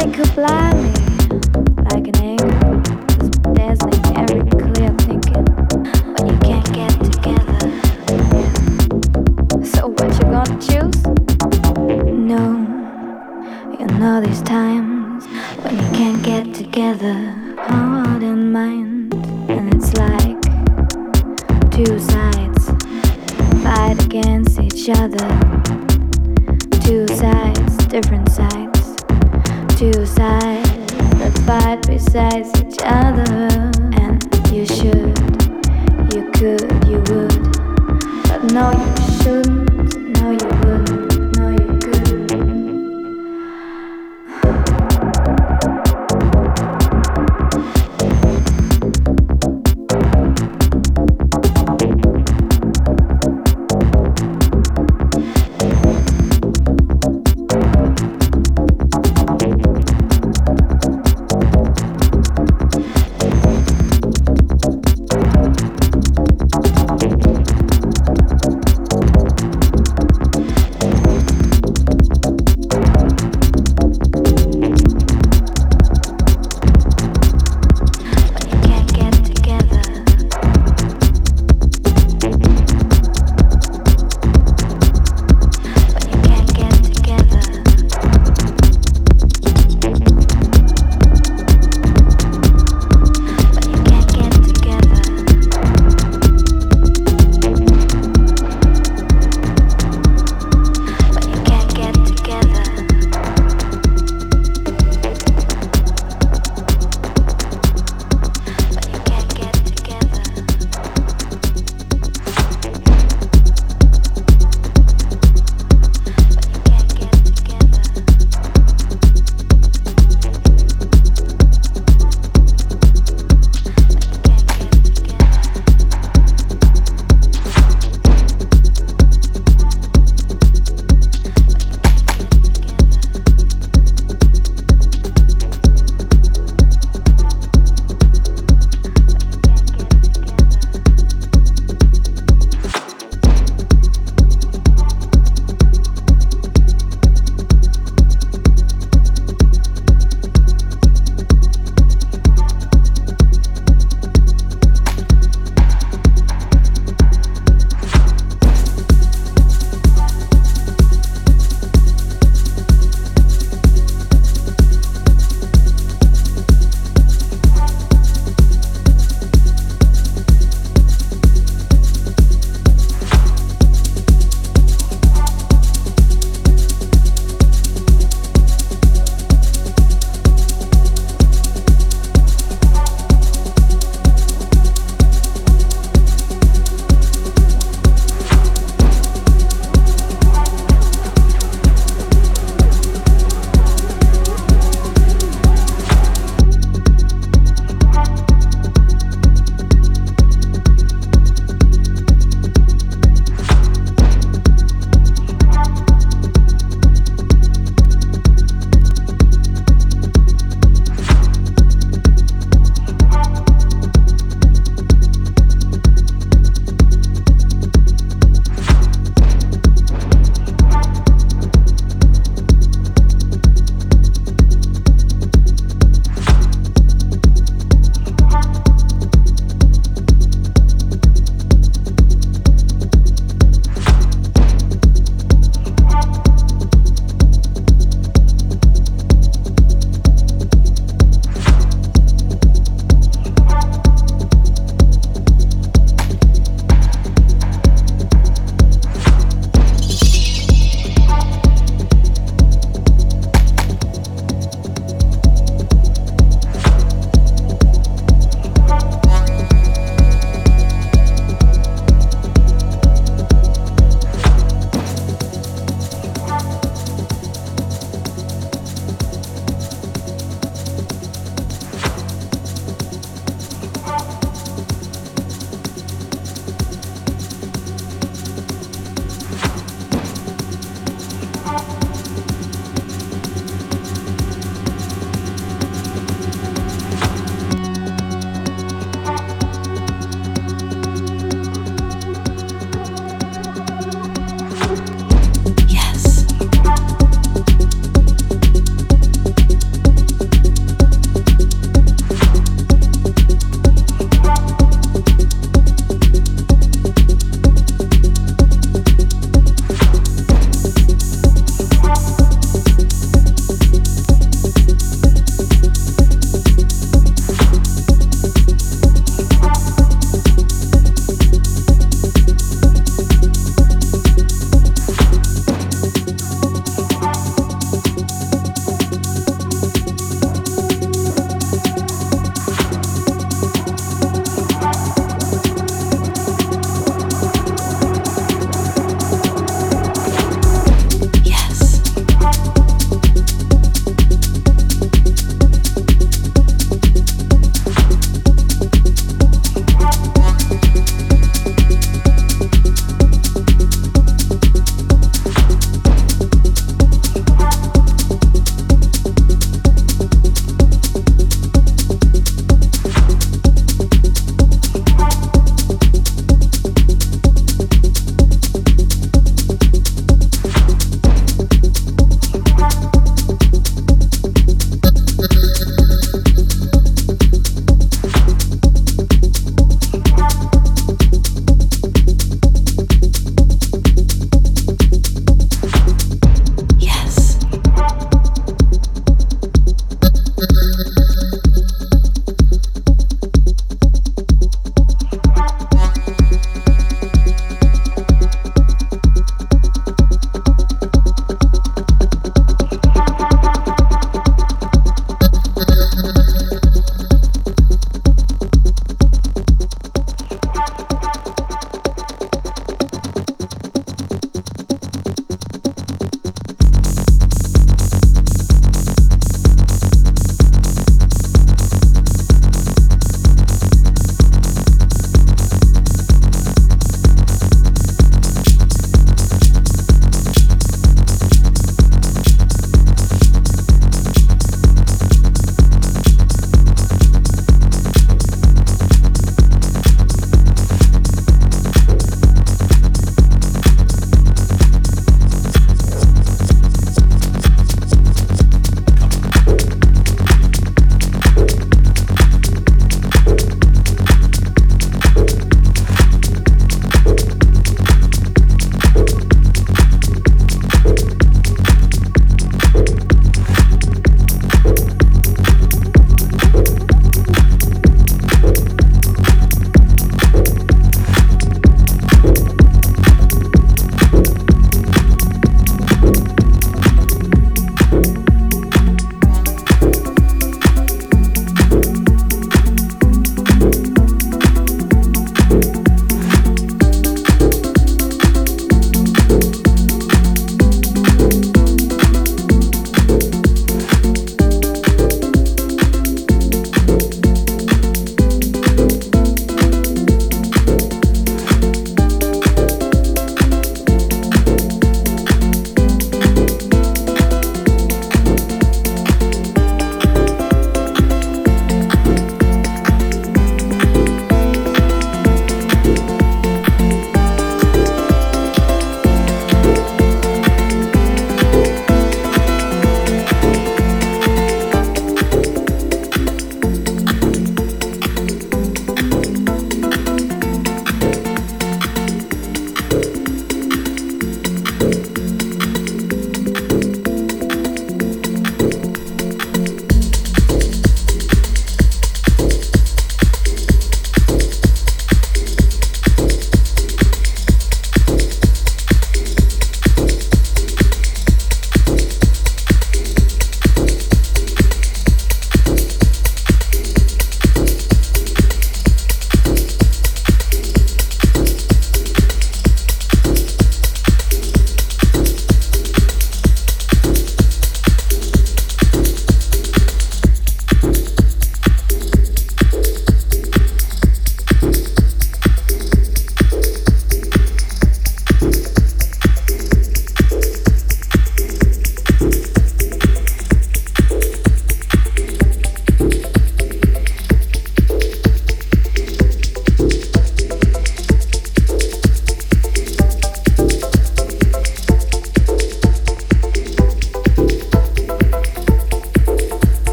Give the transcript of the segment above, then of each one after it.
It could blind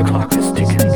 The clock is ticking.